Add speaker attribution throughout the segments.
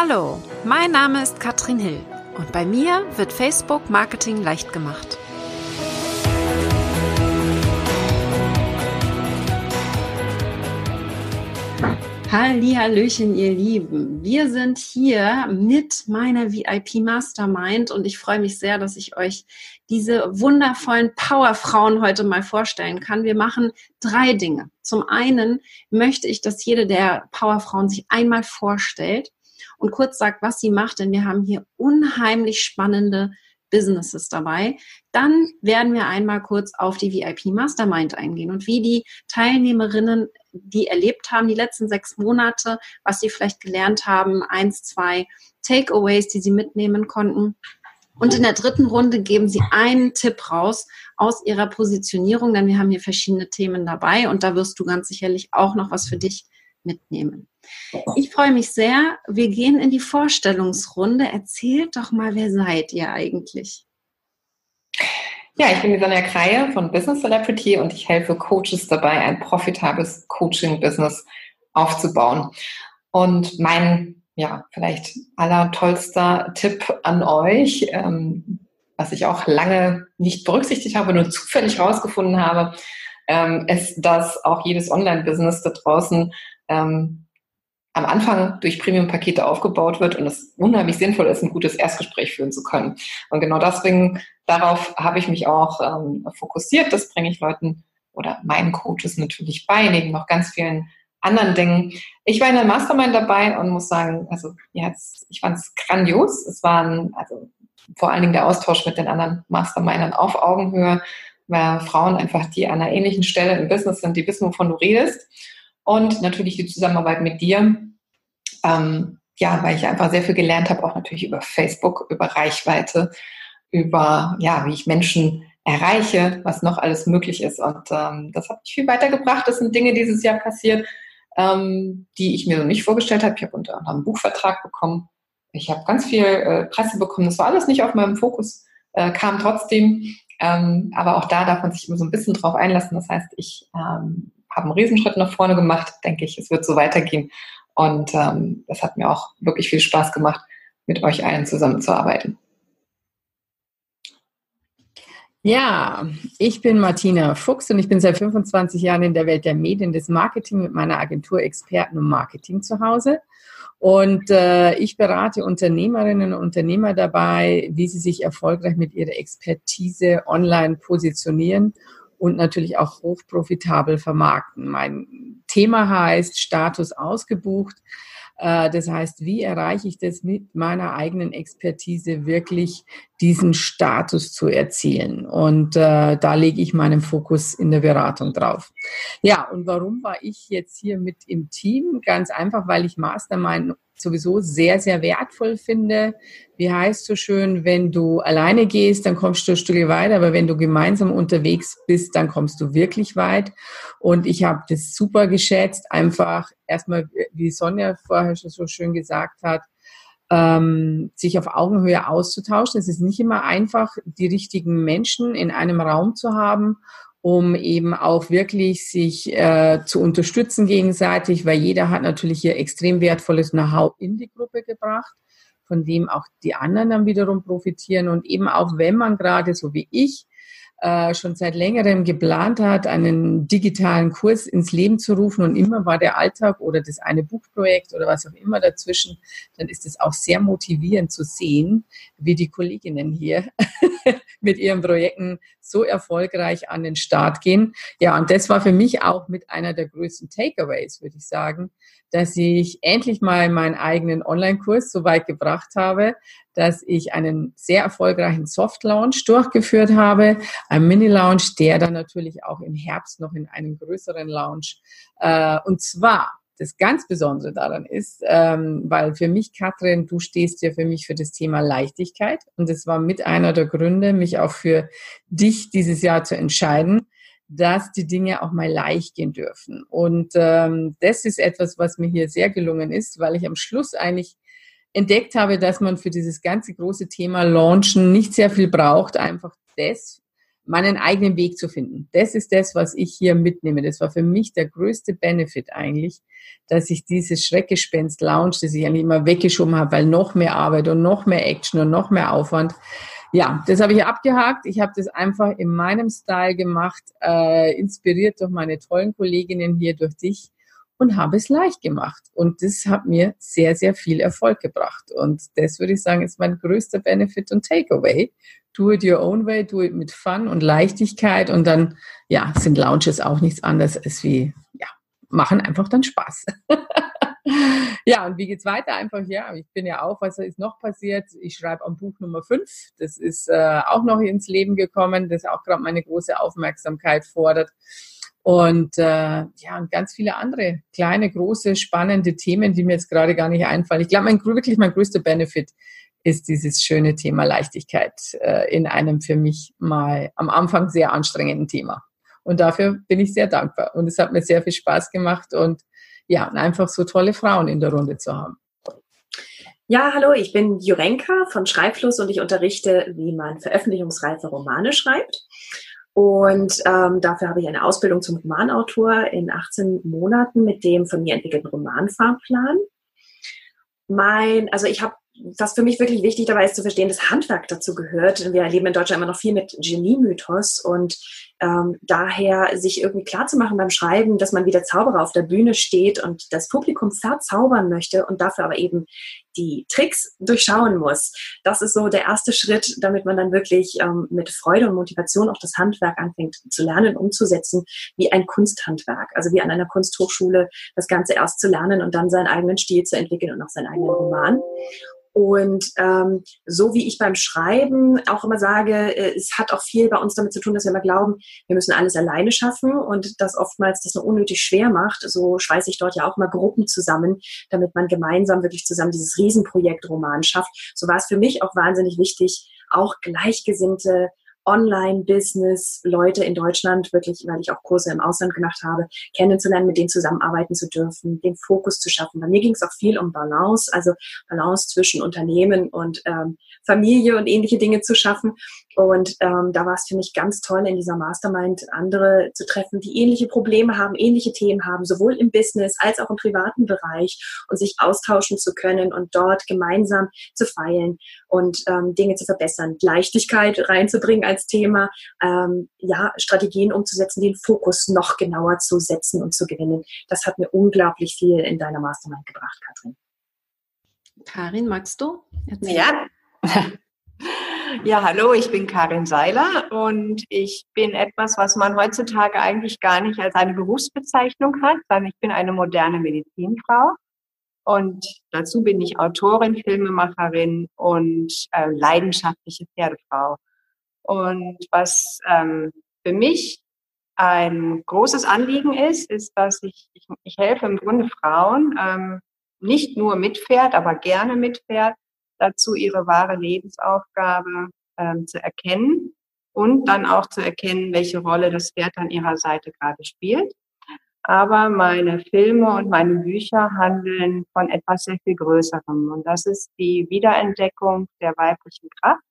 Speaker 1: Hallo, mein Name ist Katrin Hill und bei mir wird Facebook Marketing leicht gemacht. Hallöchen, ihr Lieben. Wir sind hier mit meiner VIP Mastermind und ich freue mich sehr, dass ich euch diese wundervollen Powerfrauen heute mal vorstellen kann. Wir machen drei Dinge. Zum einen möchte ich, dass jede der Powerfrauen sich einmal vorstellt und kurz sagt, was sie macht, denn wir haben hier unheimlich spannende Businesses dabei. Dann werden wir einmal kurz auf die VIP Mastermind eingehen und wie die Teilnehmerinnen die erlebt haben, die letzten sechs Monate, was sie vielleicht gelernt haben, eins, zwei Takeaways, die sie mitnehmen konnten. Und in der dritten Runde geben sie einen Tipp raus aus ihrer Positionierung, denn wir haben hier verschiedene Themen dabei und da wirst du ganz sicherlich auch noch was für dich mitnehmen. Ich freue mich sehr. Wir gehen in die Vorstellungsrunde. Erzählt doch mal, wer seid ihr eigentlich?
Speaker 2: Ja, ich bin die Sonja Kreie von Business Celebrity und ich helfe Coaches dabei, ein profitables Coaching-Business aufzubauen. Und mein, ja, vielleicht allertollster Tipp an euch, ähm, was ich auch lange nicht berücksichtigt habe, nur zufällig herausgefunden habe, ähm, ist, dass auch jedes Online-Business da draußen ähm, am Anfang durch Premium-Pakete aufgebaut wird und es unheimlich sinnvoll ist, ein gutes Erstgespräch führen zu können. Und genau deswegen, darauf habe ich mich auch ähm, fokussiert. Das bringe ich Leuten oder meinen Coaches natürlich bei, neben noch ganz vielen anderen Dingen. Ich war in der Mastermind dabei und muss sagen, also jetzt, ich fand es grandios. Es waren also vor allen Dingen der Austausch mit den anderen Mastermindern auf Augenhöhe, weil Frauen einfach, die an einer ähnlichen Stelle im Business sind, die wissen, wovon du redest und natürlich die Zusammenarbeit mit dir. Ähm, ja, weil ich einfach sehr viel gelernt habe, auch natürlich über Facebook, über Reichweite, über ja, wie ich Menschen erreiche, was noch alles möglich ist. Und ähm, das hat mich viel weitergebracht. Das sind Dinge dieses Jahr passiert, ähm, die ich mir so nicht vorgestellt habe. Ich habe unter anderem einen Buchvertrag bekommen. Ich habe ganz viel äh, Presse bekommen. Das war alles nicht auf meinem Fokus, äh, kam trotzdem. Ähm, aber auch da darf man sich immer so ein bisschen drauf einlassen. Das heißt, ich ähm, habe einen Riesenschritt nach vorne gemacht, denke ich, es wird so weitergehen. Und ähm, das hat mir auch wirklich viel Spaß gemacht, mit euch allen zusammenzuarbeiten.
Speaker 3: Ja, ich bin Martina Fuchs und ich bin seit 25 Jahren in der Welt der Medien, des Marketing mit meiner Agentur Experten und Marketing zu Hause. Und äh, ich berate Unternehmerinnen und Unternehmer dabei, wie sie sich erfolgreich mit ihrer Expertise online positionieren und natürlich auch hochprofitabel vermarkten. Mein Thema heißt Status ausgebucht. Äh, das heißt, wie erreiche ich das mit meiner eigenen Expertise wirklich, diesen Status zu erzielen? Und äh, da lege ich meinen Fokus in der Beratung drauf. Ja, und warum war ich jetzt hier mit im Team? Ganz einfach, weil ich Mastermind sowieso sehr, sehr wertvoll finde. Wie heißt so schön, wenn du alleine gehst, dann kommst du ein Stück weiter, aber wenn du gemeinsam unterwegs bist, dann kommst du wirklich weit. Und ich habe das super geschätzt, einfach erstmal, wie Sonja vorher schon so schön gesagt hat, ähm, sich auf Augenhöhe auszutauschen. Es ist nicht immer einfach, die richtigen Menschen in einem Raum zu haben um eben auch wirklich sich äh, zu unterstützen gegenseitig, weil jeder hat natürlich hier extrem wertvolles Know-how in die Gruppe gebracht, von dem auch die anderen dann wiederum profitieren. Und eben auch wenn man gerade so wie ich äh, schon seit längerem geplant hat, einen digitalen Kurs ins Leben zu rufen und immer war der Alltag oder das eine Buchprojekt oder was auch immer dazwischen, dann ist es auch sehr motivierend zu sehen, wie die Kolleginnen hier mit ihren Projekten so erfolgreich an den Start gehen. Ja, und das war für mich auch mit einer der größten Takeaways, würde ich sagen, dass ich endlich mal meinen eigenen Online-Kurs so weit gebracht habe, dass ich einen sehr erfolgreichen Soft-Launch durchgeführt habe, ein Mini-Launch, der dann natürlich auch im Herbst noch in einen größeren Launch. Äh, und zwar das ganz Besondere daran ist, ähm, weil für mich, Katrin, du stehst ja für mich für das Thema Leichtigkeit. Und es war mit einer der Gründe, mich auch für dich dieses Jahr zu entscheiden, dass die Dinge auch mal leicht gehen dürfen. Und ähm, das ist etwas, was mir hier sehr gelungen ist, weil ich am Schluss eigentlich entdeckt habe, dass man für dieses ganze große Thema Launchen nicht sehr viel braucht, einfach das, meinen eigenen Weg zu finden. Das ist das, was ich hier mitnehme. Das war für mich der größte Benefit eigentlich, dass ich dieses Schreckgespenst Lounge, das ich eigentlich immer weggeschoben habe, weil noch mehr Arbeit und noch mehr Action und noch mehr Aufwand. Ja, das habe ich abgehakt. Ich habe das einfach in meinem Style gemacht, äh, inspiriert durch meine tollen Kolleginnen hier, durch dich und habe es leicht gemacht. Und das hat mir sehr, sehr viel Erfolg gebracht. Und das würde ich sagen, ist mein größter Benefit und Takeaway. Do it your own way, do it mit Fun und Leichtigkeit. Und dann, ja, sind Lounges auch nichts anderes als wie, ja, machen einfach dann Spaß. ja, und wie geht's weiter? Einfach, ja, ich bin ja auch, was ist noch passiert? Ich schreibe am Buch Nummer 5. Das ist äh, auch noch ins Leben gekommen, das auch gerade meine große Aufmerksamkeit fordert. Und äh, ja, und ganz viele andere kleine, große, spannende Themen, die mir jetzt gerade gar nicht einfallen. Ich glaube, mein, wirklich mein größter Benefit ist dieses schöne Thema Leichtigkeit äh, in einem für mich mal am Anfang sehr anstrengenden Thema. Und dafür bin ich sehr dankbar. Und es hat mir sehr viel Spaß gemacht und ja, einfach so tolle Frauen in der Runde zu haben.
Speaker 4: Ja, hallo, ich bin Jurenka von Schreibfluss und ich unterrichte, wie man veröffentlichungsreife Romane schreibt. Und ähm, dafür habe ich eine Ausbildung zum Romanautor in 18 Monaten mit dem von mir entwickelten Romanfahrplan. Mein, also ich habe was für mich wirklich wichtig dabei ist zu verstehen, dass Handwerk dazu gehört. Wir erleben in Deutschland immer noch viel mit Genie-Mythos und ähm, daher sich irgendwie klar zu machen beim Schreiben, dass man wie der Zauberer auf der Bühne steht und das Publikum verzaubern möchte und dafür aber eben die Tricks durchschauen muss. Das ist so der erste Schritt, damit man dann wirklich ähm, mit Freude und Motivation auch das Handwerk anfängt zu lernen, umzusetzen, wie ein Kunsthandwerk, also wie an einer Kunsthochschule das Ganze erst zu lernen und dann seinen eigenen Stil zu entwickeln und auch seinen eigenen Roman. Und ähm, so wie ich beim Schreiben auch immer sage, äh, es hat auch viel bei uns damit zu tun, dass wir immer glauben, wir müssen alles alleine schaffen und das oftmals das nur unnötig schwer macht. So schweiße ich dort ja auch mal Gruppen zusammen, damit man gemeinsam wirklich zusammen dieses Riesenprojekt Roman schafft. So war es für mich auch wahnsinnig wichtig, auch Gleichgesinnte Online-Business, Leute in Deutschland, wirklich, weil ich auch Kurse im Ausland gemacht habe, kennenzulernen, mit denen zusammenarbeiten zu dürfen, den Fokus zu schaffen. Bei mir ging es auch viel um Balance, also Balance zwischen Unternehmen und ähm, Familie und ähnliche Dinge zu schaffen. Und ähm, da war es für mich ganz toll, in dieser Mastermind andere zu treffen, die ähnliche Probleme haben, ähnliche Themen haben, sowohl im Business als auch im privaten Bereich und sich austauschen zu können und dort gemeinsam zu feilen und ähm, Dinge zu verbessern, Leichtigkeit reinzubringen als Thema, ähm, ja, Strategien umzusetzen, den Fokus noch genauer zu setzen und zu gewinnen. Das hat mir unglaublich viel in deiner Mastermind gebracht, Katrin.
Speaker 1: Karin, magst du?
Speaker 5: Erzählen? Ja. Ja, hallo, ich bin Karin Seiler und ich bin etwas, was man heutzutage eigentlich gar nicht als eine Berufsbezeichnung hat, sondern ich bin eine moderne Medizinfrau. Und dazu bin ich Autorin, Filmemacherin und äh, leidenschaftliche Pferdefrau. Und was ähm, für mich ein großes Anliegen ist, ist, dass ich, ich, ich helfe im Grunde Frauen, ähm, nicht nur mit Pferd, aber gerne mit Pferd, dazu ihre wahre Lebensaufgabe ähm, zu erkennen und dann auch zu erkennen, welche Rolle das Pferd an ihrer Seite gerade spielt aber meine Filme und meine Bücher handeln von etwas sehr viel Größerem. Und das ist die Wiederentdeckung der weiblichen Kraft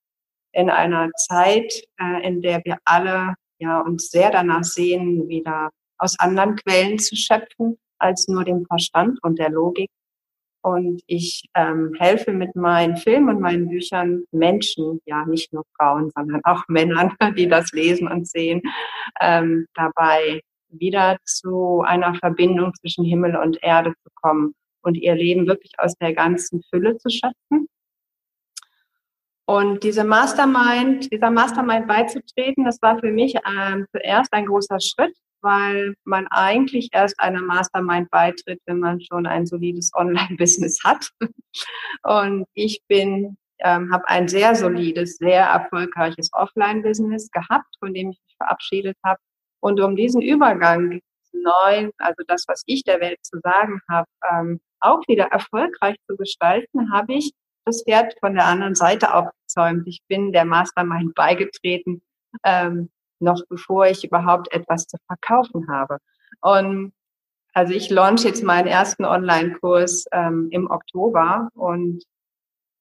Speaker 5: in einer Zeit, äh, in der wir alle ja, uns sehr danach sehen, wieder aus anderen Quellen zu schöpfen als nur dem Verstand und der Logik. Und ich ähm, helfe mit meinen Filmen und meinen Büchern Menschen, ja nicht nur Frauen, sondern auch Männern, die das lesen und sehen, ähm, dabei wieder zu einer Verbindung zwischen Himmel und Erde zu kommen und ihr Leben wirklich aus der ganzen Fülle zu schöpfen. Und diese Mastermind, dieser Mastermind beizutreten, das war für mich ähm, zuerst ein großer Schritt, weil man eigentlich erst einer Mastermind beitritt, wenn man schon ein solides Online-Business hat. Und ich bin, ähm, habe ein sehr solides, sehr erfolgreiches Offline-Business gehabt, von dem ich mich verabschiedet habe und um diesen Übergang neu, also das, was ich der Welt zu sagen habe, ähm, auch wieder erfolgreich zu gestalten, habe ich das Pferd von der anderen Seite aufgezäumt. Ich bin der Mastermind beigetreten, ähm, noch bevor ich überhaupt etwas zu verkaufen habe. Und also ich launch jetzt meinen ersten Online-Kurs ähm, im Oktober und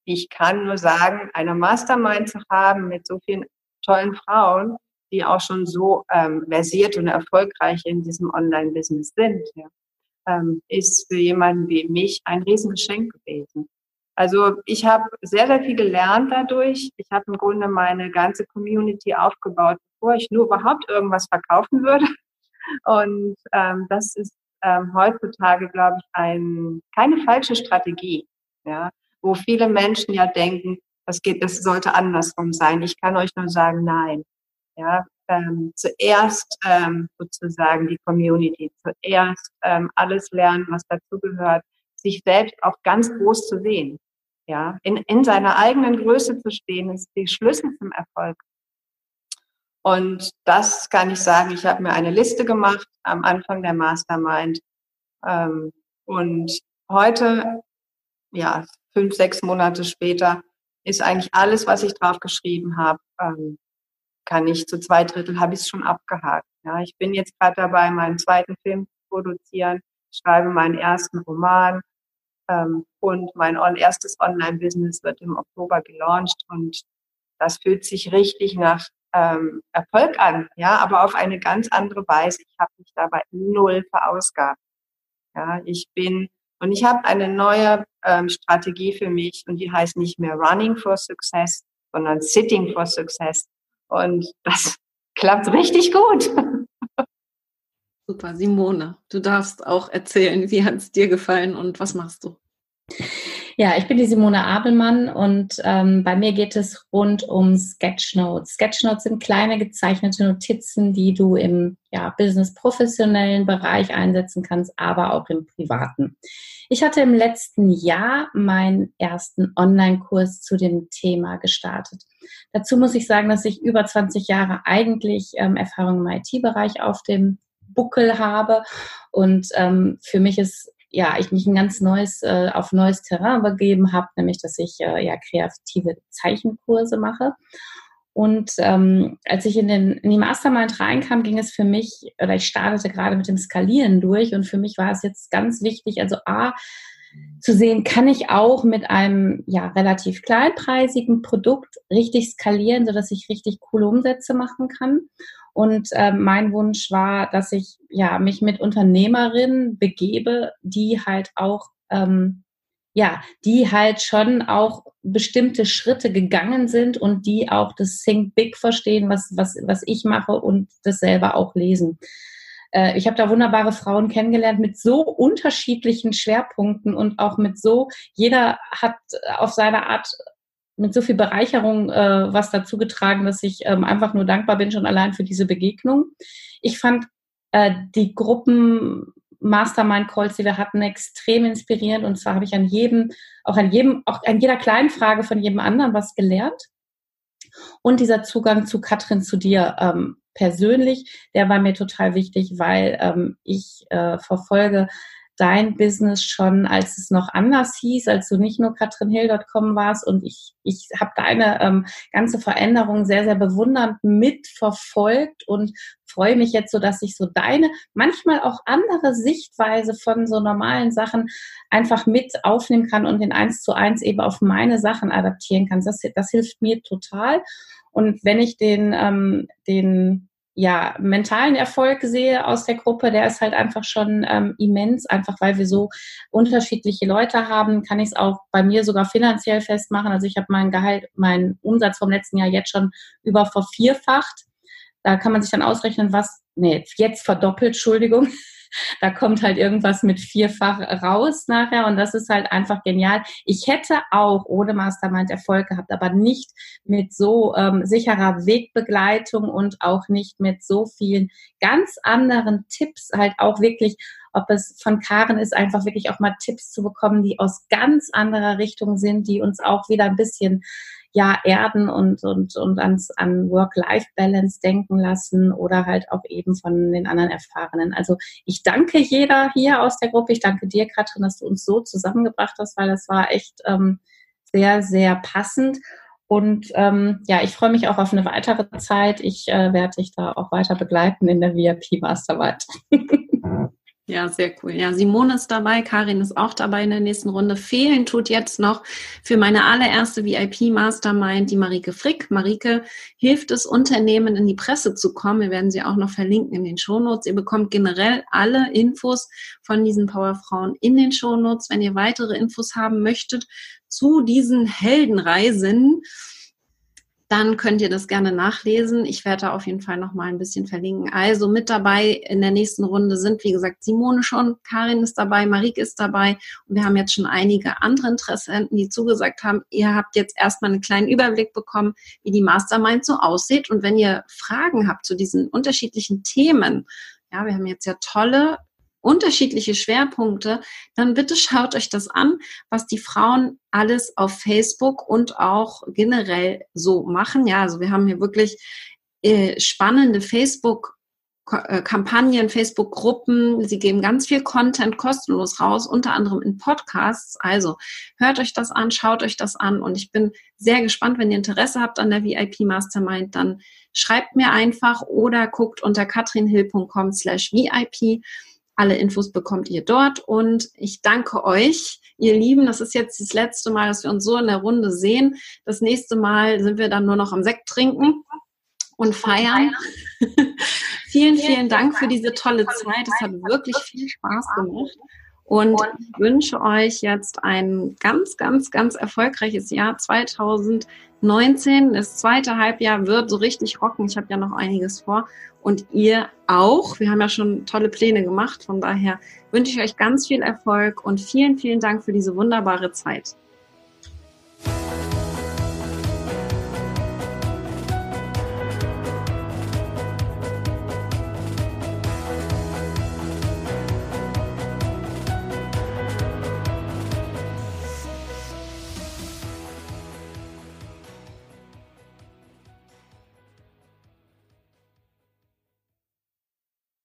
Speaker 5: ich kann nur sagen, eine Mastermind zu haben mit so vielen tollen Frauen, die auch schon so ähm, versiert und erfolgreich in diesem Online-Business sind, ja, ähm, ist für jemanden wie mich ein Riesengeschenk gewesen. Also ich habe sehr, sehr viel gelernt dadurch. Ich habe im Grunde meine ganze Community aufgebaut, bevor ich nur überhaupt irgendwas verkaufen würde. Und ähm, das ist ähm, heutzutage, glaube ich, ein, keine falsche Strategie, ja, wo viele Menschen ja denken, das geht, das sollte andersrum sein. Ich kann euch nur sagen, nein. Ja, ähm, zuerst ähm, sozusagen die Community, zuerst ähm, alles lernen, was dazugehört, sich selbst auch ganz groß zu sehen. Ja, in, in seiner eigenen Größe zu stehen, ist die Schlüssel zum Erfolg. Und das kann ich sagen, ich habe mir eine Liste gemacht am Anfang der Mastermind. Ähm, und heute, ja, fünf, sechs Monate später, ist eigentlich alles, was ich drauf geschrieben habe, ähm, kann ich zu zwei Drittel habe ich es schon abgehakt. Ja, ich bin jetzt gerade dabei, meinen zweiten Film zu produzieren, schreibe meinen ersten Roman und mein erstes Online-Business wird im Oktober gelauncht und das fühlt sich richtig nach ähm, Erfolg an, ja, aber auf eine ganz andere Weise. Ich habe mich dabei null verausgabt. Ja, ich bin und ich habe eine neue ähm, Strategie für mich und die heißt nicht mehr Running for Success, sondern Sitting for Success. Und das klappt richtig gut.
Speaker 1: Super, Simone, du darfst auch erzählen, wie hat es dir gefallen und was machst du?
Speaker 6: Ja, ich bin die Simone Abelmann und ähm, bei mir geht es rund um Sketchnotes. Sketchnotes sind kleine gezeichnete Notizen, die du im ja, business-professionellen Bereich einsetzen kannst, aber auch im privaten. Ich hatte im letzten Jahr meinen ersten Online-Kurs zu dem Thema gestartet. Dazu muss ich sagen, dass ich über 20 Jahre eigentlich ähm, Erfahrung im IT-Bereich auf dem Buckel habe. Und ähm, für mich ist ja, ich mich ein ganz neues, äh, auf neues Terrain begeben habe, nämlich dass ich äh, ja kreative Zeichenkurse mache. Und ähm, als ich in, den, in die Mastermind reinkam, ging es für mich, oder ich startete gerade mit dem Skalieren durch und für mich war es jetzt ganz wichtig, also A, zu sehen, kann ich auch mit einem ja, relativ kleinpreisigen Produkt richtig skalieren, sodass ich richtig coole Umsätze machen kann. Und äh, mein Wunsch war, dass ich ja mich mit Unternehmerinnen begebe, die halt auch ähm, ja, die halt schon auch bestimmte Schritte gegangen sind und die auch das Think Big verstehen, was, was, was ich mache und das selber auch lesen. Äh, ich habe da wunderbare Frauen kennengelernt mit so unterschiedlichen Schwerpunkten und auch mit so, jeder hat auf seine Art mit so viel Bereicherung äh, was dazu getragen, dass ich ähm, einfach nur dankbar bin schon allein für diese Begegnung. Ich fand äh, die Gruppen Mastermind Calls, die wir hatten, extrem inspirierend und zwar habe ich an jedem, auch an jedem, auch an jeder kleinen Frage von jedem anderen was gelernt. Und dieser Zugang zu Katrin, zu dir ähm, persönlich, der war mir total wichtig, weil ähm, ich äh, verfolge dein Business schon, als es noch anders hieß, als du nicht nur katrinhill.com warst und ich, ich habe deine ähm, ganze Veränderung sehr, sehr bewundernd mitverfolgt und freue mich jetzt so, dass ich so deine, manchmal auch andere Sichtweise von so normalen Sachen einfach mit aufnehmen kann und in eins zu eins eben auf meine Sachen adaptieren kann. Das, das hilft mir total. Und wenn ich den, ähm, den ja, mentalen Erfolg sehe aus der Gruppe, der ist halt einfach schon ähm, immens, einfach weil wir so unterschiedliche Leute haben, kann ich es auch bei mir sogar finanziell festmachen. Also ich habe meinen Gehalt, meinen Umsatz vom letzten Jahr jetzt schon über vervierfacht. Da kann man sich dann ausrechnen, was, nee, jetzt verdoppelt, Entschuldigung, da kommt halt irgendwas mit vierfach raus nachher und das ist halt einfach genial. Ich hätte auch ohne Mastermind Erfolg gehabt, aber nicht mit so ähm, sicherer Wegbegleitung und auch nicht mit so vielen ganz anderen Tipps, halt auch wirklich ob es von Karen ist, einfach wirklich auch mal Tipps zu bekommen, die aus ganz anderer Richtung sind, die uns auch wieder ein bisschen ja erden und, und, und ans, an Work-Life-Balance denken lassen oder halt auch eben von den anderen Erfahrenen. Also ich danke jeder hier aus der Gruppe. Ich danke dir, Katrin, dass du uns so zusammengebracht hast, weil das war echt ähm, sehr, sehr passend. Und ähm, ja, ich freue mich auch auf eine weitere Zeit. Ich äh, werde dich da auch weiter begleiten in der VIP Masterarbeit.
Speaker 1: Ja, sehr cool. Ja, Simone ist dabei, Karin ist auch dabei in der nächsten Runde. Fehlen tut jetzt noch für meine allererste VIP-Mastermind die Marike Frick. Marike hilft es, Unternehmen in die Presse zu kommen. Wir werden sie auch noch verlinken in den Shownotes. Ihr bekommt generell alle Infos von diesen Powerfrauen in den Shownotes. Wenn ihr weitere Infos haben möchtet zu diesen Heldenreisen, dann könnt ihr das gerne nachlesen. Ich werde da auf jeden Fall noch mal ein bisschen verlinken. Also mit dabei in der nächsten Runde sind, wie gesagt, Simone schon, Karin ist dabei, Marike ist dabei und wir haben jetzt schon einige andere Interessenten, die zugesagt haben, ihr habt jetzt erstmal einen kleinen Überblick bekommen, wie die Mastermind so aussieht und wenn ihr Fragen habt zu diesen unterschiedlichen Themen, ja, wir haben jetzt ja tolle unterschiedliche Schwerpunkte, dann bitte schaut euch das an, was die Frauen alles auf Facebook und auch generell so machen. Ja, also wir haben hier wirklich äh, spannende Facebook äh, Kampagnen, Facebook-Gruppen. Sie geben ganz viel Content kostenlos raus, unter anderem in Podcasts. Also hört euch das an, schaut euch das an und ich bin sehr gespannt, wenn ihr Interesse habt an der VIP Mastermind, dann schreibt mir einfach oder guckt unter katrinhill.com slash VIP. Alle Infos bekommt ihr dort und ich danke euch, ihr Lieben. Das ist jetzt das letzte Mal, dass wir uns so in der Runde sehen. Das nächste Mal sind wir dann nur noch am Sekt trinken und feiern. vielen, vielen Dank für diese tolle Zeit. Es hat wirklich viel Spaß gemacht. Und ich wünsche euch jetzt ein ganz, ganz, ganz erfolgreiches Jahr 2019. Das zweite Halbjahr wird so richtig rocken. Ich habe ja noch einiges vor. Und ihr auch. Wir haben ja schon tolle Pläne gemacht. Von daher wünsche ich euch ganz viel Erfolg und vielen, vielen Dank für diese wunderbare Zeit.